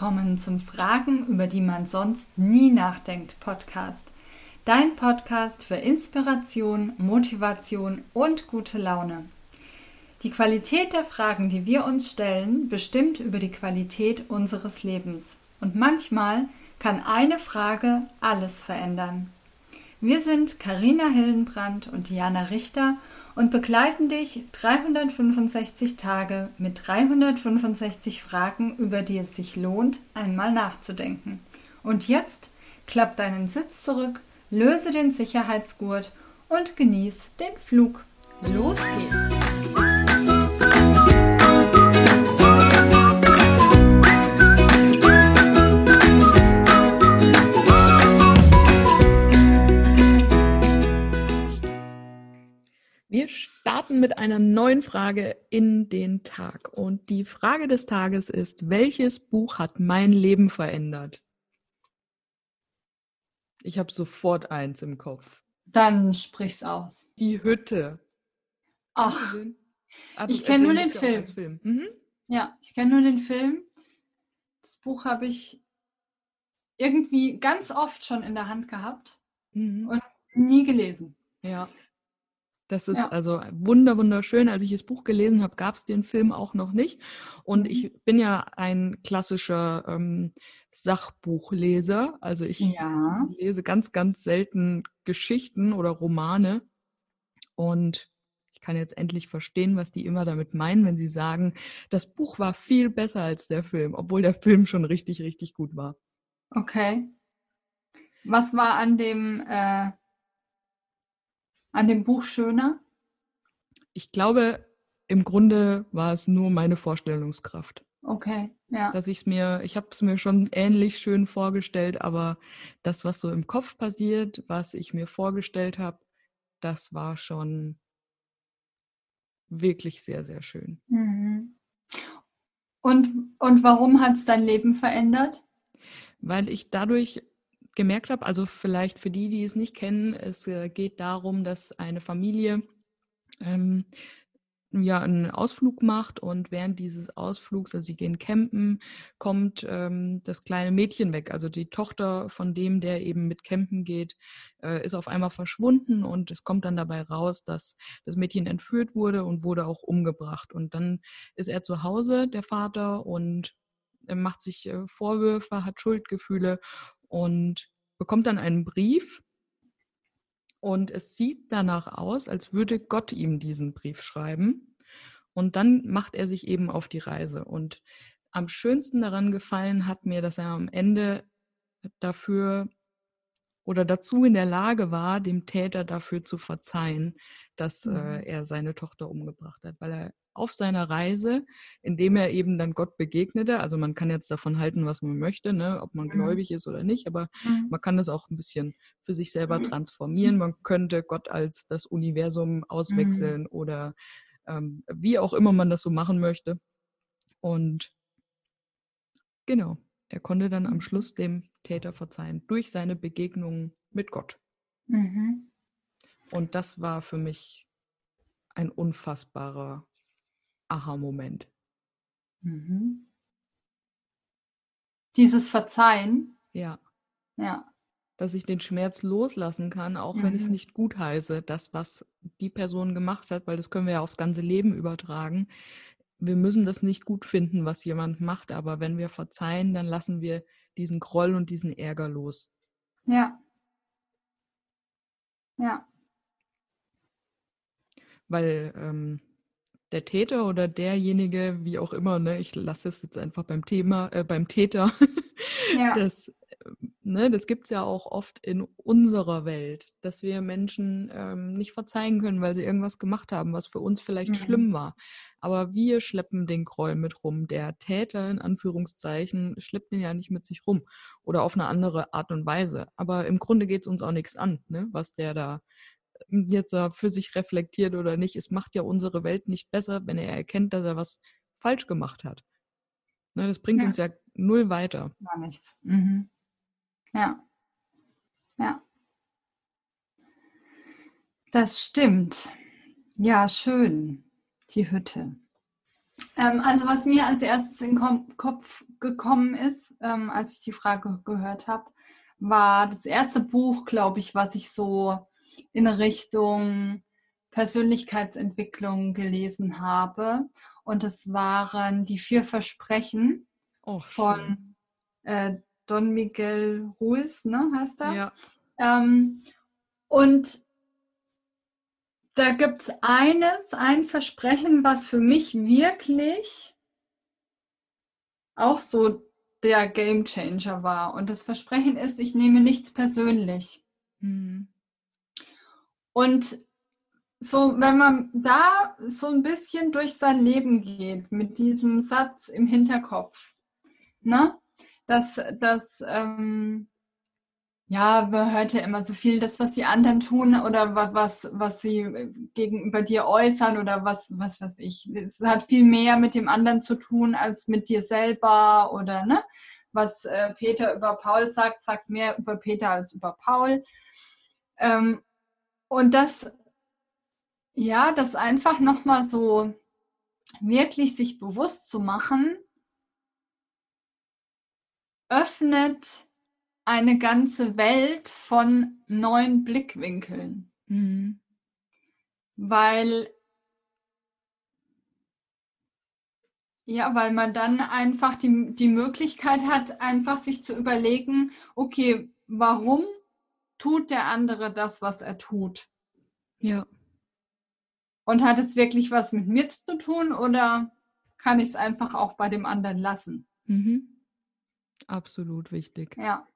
willkommen zum Fragen, über die man sonst nie nachdenkt Podcast. Dein Podcast für Inspiration, Motivation und gute Laune. Die Qualität der Fragen, die wir uns stellen, bestimmt über die Qualität unseres Lebens. Und manchmal kann eine Frage alles verändern. Wir sind Karina Hildenbrand und Diana Richter und begleiten dich 365 Tage mit 365 Fragen, über die es sich lohnt, einmal nachzudenken. Und jetzt klapp deinen Sitz zurück, löse den Sicherheitsgurt und genieß den Flug. Los geht's! Wir starten mit einer neuen Frage in den Tag. Und die Frage des Tages ist, welches Buch hat mein Leben verändert? Ich habe sofort eins im Kopf. Dann sprich's aus. Die Hütte. Ach, ich kenne nur den Film. Film. Mhm. Ja, ich kenne nur den Film. Das Buch habe ich irgendwie ganz oft schon in der Hand gehabt mhm. und nie gelesen. Ja, das ist ja. also wunder wunderschön. Als ich das Buch gelesen habe, gab es den Film auch noch nicht. Und mhm. ich bin ja ein klassischer ähm, Sachbuchleser. Also ich ja. lese ganz, ganz selten Geschichten oder Romane. Und ich kann jetzt endlich verstehen, was die immer damit meinen, wenn sie sagen, das Buch war viel besser als der Film, obwohl der Film schon richtig, richtig gut war. Okay. Was war an dem äh, an dem Buch schöner? Ich glaube, im Grunde war es nur meine Vorstellungskraft. Okay, ja. Dass ich es mir, ich habe es mir schon ähnlich schön vorgestellt, aber das, was so im Kopf passiert, was ich mir vorgestellt habe, das war schon wirklich sehr, sehr schön. Mhm. Und, und warum hat es dein Leben verändert? Weil ich dadurch gemerkt habe, also vielleicht für die, die es nicht kennen, es äh, geht darum, dass eine Familie ähm, ja einen Ausflug macht und während dieses Ausflugs, also sie gehen campen, kommt ähm, das kleine Mädchen weg. Also die Tochter von dem, der eben mit campen geht, äh, ist auf einmal verschwunden und es kommt dann dabei raus, dass das Mädchen entführt wurde und wurde auch umgebracht. Und dann ist er zu Hause, der Vater, und macht sich äh, Vorwürfe, hat Schuldgefühle und bekommt dann einen Brief und es sieht danach aus, als würde Gott ihm diesen Brief schreiben. Und dann macht er sich eben auf die Reise. Und am schönsten daran gefallen hat mir, dass er am Ende dafür oder dazu in der Lage war, dem Täter dafür zu verzeihen, dass äh, mhm. er seine Tochter umgebracht hat, weil er auf seiner Reise, indem er eben dann Gott begegnete. Also man kann jetzt davon halten, was man möchte, ne? ob man mhm. gläubig ist oder nicht, aber mhm. man kann das auch ein bisschen für sich selber transformieren. Man könnte Gott als das Universum auswechseln oder ähm, wie auch immer man das so machen möchte. Und genau, er konnte dann am. Schluss dem Täter verzeihen durch seine Begegnung mit Gott. Mhm. Und das war für mich ein unfassbarer Aha-Moment. Mhm. Dieses Verzeihen. Ja. Ja. Dass ich den Schmerz loslassen kann, auch mhm. wenn ich es nicht gut heiße, das, was die Person gemacht hat, weil das können wir ja aufs ganze Leben übertragen. Wir müssen das nicht gut finden, was jemand macht, aber wenn wir verzeihen, dann lassen wir diesen Groll und diesen Ärger los. Ja. Ja. Weil ähm, der Täter oder derjenige, wie auch immer, ne, ich lasse es jetzt einfach beim Thema, äh, beim Täter, ja. das, ne, das gibt es ja auch oft in unserer Welt, dass wir Menschen ähm, nicht verzeihen können, weil sie irgendwas gemacht haben, was für uns vielleicht mhm. schlimm war. Aber wir schleppen den Groll mit rum. Der Täter, in Anführungszeichen, schleppt den ja nicht mit sich rum oder auf eine andere Art und Weise. Aber im Grunde geht es uns auch nichts an, ne, was der da jetzt für sich reflektiert oder nicht. Es macht ja unsere Welt nicht besser, wenn er erkennt, dass er was falsch gemacht hat. Ne, das bringt ja. uns ja null weiter. Gar nichts. Mhm. Ja. Ja. Das stimmt. Ja, schön. Die Hütte. Ähm, also was mir als erstes in den Kopf gekommen ist, ähm, als ich die Frage gehört habe, war das erste Buch, glaube ich, was ich so in Richtung Persönlichkeitsentwicklung gelesen habe. Und es waren die vier Versprechen oh, von äh, Don Miguel Ruiz, ne, heißt er? Ja. Ähm, und da gibt es eines, ein Versprechen, was für mich wirklich auch so der Game Changer war. Und das Versprechen ist, ich nehme nichts persönlich. Mhm. Und so, wenn man da so ein bisschen durch sein Leben geht, mit diesem Satz im Hinterkopf, ne? Dass, dass ähm, ja, man hört ja immer so viel, das, was die anderen tun oder was, was sie äh, gegenüber dir äußern oder was, was weiß ich. Es hat viel mehr mit dem anderen zu tun als mit dir selber oder ne? Was äh, Peter über Paul sagt, sagt mehr über Peter als über Paul. Ähm, und das, ja, das einfach nochmal so wirklich sich bewusst zu machen, öffnet eine ganze Welt von neuen Blickwinkeln. Mhm. Weil Ja, weil man dann einfach die, die Möglichkeit hat, einfach sich zu überlegen, okay, warum tut der andere das, was er tut? Ja. Und hat es wirklich was mit mir zu tun oder kann ich es einfach auch bei dem anderen lassen? Mhm. Absolut wichtig. Ja.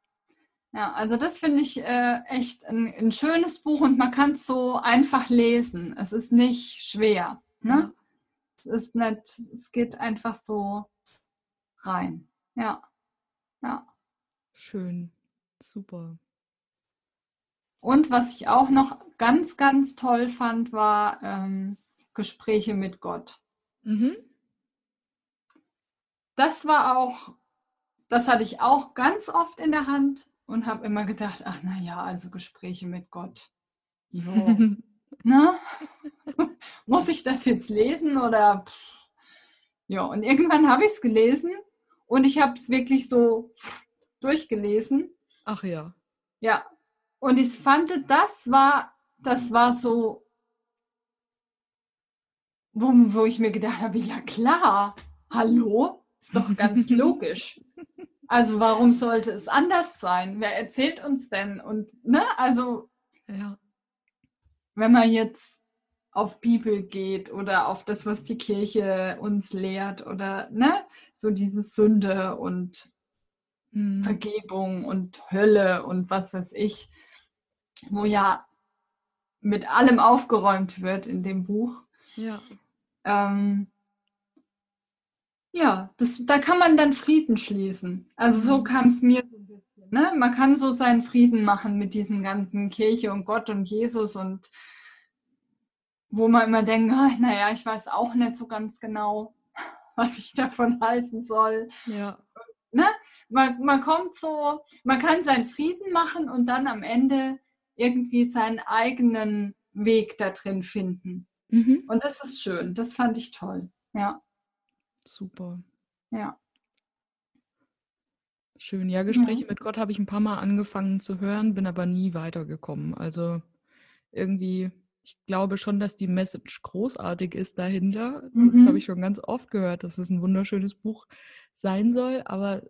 Ja, also das finde ich äh, echt ein, ein, schönes Buch und man kann es so einfach lesen. Es ist nicht schwer. Ne? Ja. Es ist nicht, es geht einfach so rein. Ja. Ja. Schön. Super. Und was ich auch noch ganz, ganz toll fand, war ähm, Gespräche mit Gott. Mhm. Das war auch, das hatte ich auch ganz oft in der Hand und habe immer gedacht, ach na ja, also Gespräche mit Gott. Jo. ne? Muss ich das jetzt lesen oder? Ja, und irgendwann habe ich es gelesen und ich habe es wirklich so durchgelesen. Ach ja. Ja. Und ich fand, das war, das war so, wo, wo ich mir gedacht habe, ja klar, hallo, ist doch ganz logisch. Also warum sollte es anders sein? Wer erzählt uns denn? Und ne, also ja. wenn man jetzt auf Bibel geht oder auf das, was die Kirche uns lehrt oder ne, so diese Sünde und mhm. Vergebung und Hölle und was weiß ich, wo ja mit allem aufgeräumt wird in dem Buch. Ja. Ähm, ja, das, da kann man dann Frieden schließen. Also so mhm. kam es mir so ein bisschen. Ne? Man kann so seinen Frieden machen mit diesen ganzen Kirche und Gott und Jesus und wo man immer denkt, oh, naja, ich weiß auch nicht so ganz genau, was ich davon halten soll. Ja. Ne? Man, man kommt so, man kann seinen Frieden machen und dann am Ende irgendwie seinen eigenen Weg da drin finden. Mhm. Und das ist schön, das fand ich toll. Ja. Super. Ja. Schön. Ja, Gespräche ja. mit Gott habe ich ein paar Mal angefangen zu hören, bin aber nie weitergekommen. Also irgendwie, ich glaube schon, dass die Message großartig ist dahinter. Das mhm. habe ich schon ganz oft gehört, dass es ein wunderschönes Buch sein soll, aber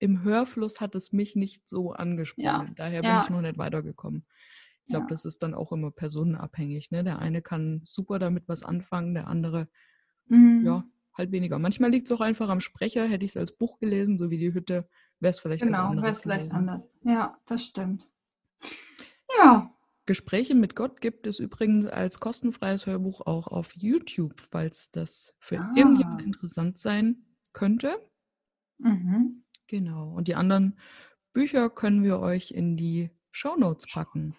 im Hörfluss hat es mich nicht so angesprochen. Ja. Daher bin ja. ich noch nicht weitergekommen. Ich glaube, das ist dann auch immer personenabhängig. Ne? Der eine kann super damit was anfangen, der andere, mhm. ja, halt weniger. Manchmal liegt es auch einfach am Sprecher. Hätte ich es als Buch gelesen, so wie die Hütte, wäre es vielleicht genau, Genau, wäre es vielleicht anders. Ja, das stimmt. Ja. Gespräche mit Gott gibt es übrigens als kostenfreies Hörbuch auch auf YouTube, falls das für ah. irgendjemand interessant sein könnte. Mhm. Genau. Und die anderen Bücher können wir euch in die Show Notes packen.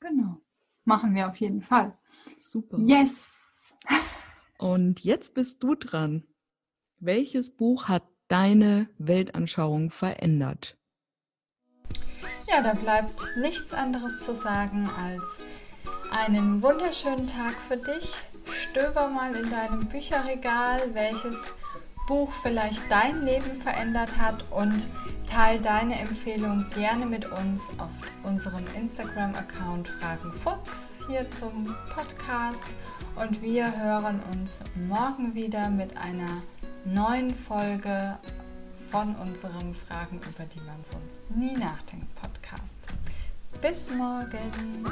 Genau. Machen wir auf jeden Fall. Super. Yes. Und jetzt bist du dran. Welches Buch hat deine Weltanschauung verändert? Ja, da bleibt nichts anderes zu sagen als einen wunderschönen Tag für dich. stöber mal in deinem Bücherregal, welches Buch vielleicht dein Leben verändert hat und teile deine Empfehlung gerne mit uns auf unserem Instagram-Account Fragen Fuchs hier zum Podcast und wir hören uns morgen wieder mit einer neuen Folge von unserem Fragen, über die man sonst nie nachdenkt Podcast. Bis morgen.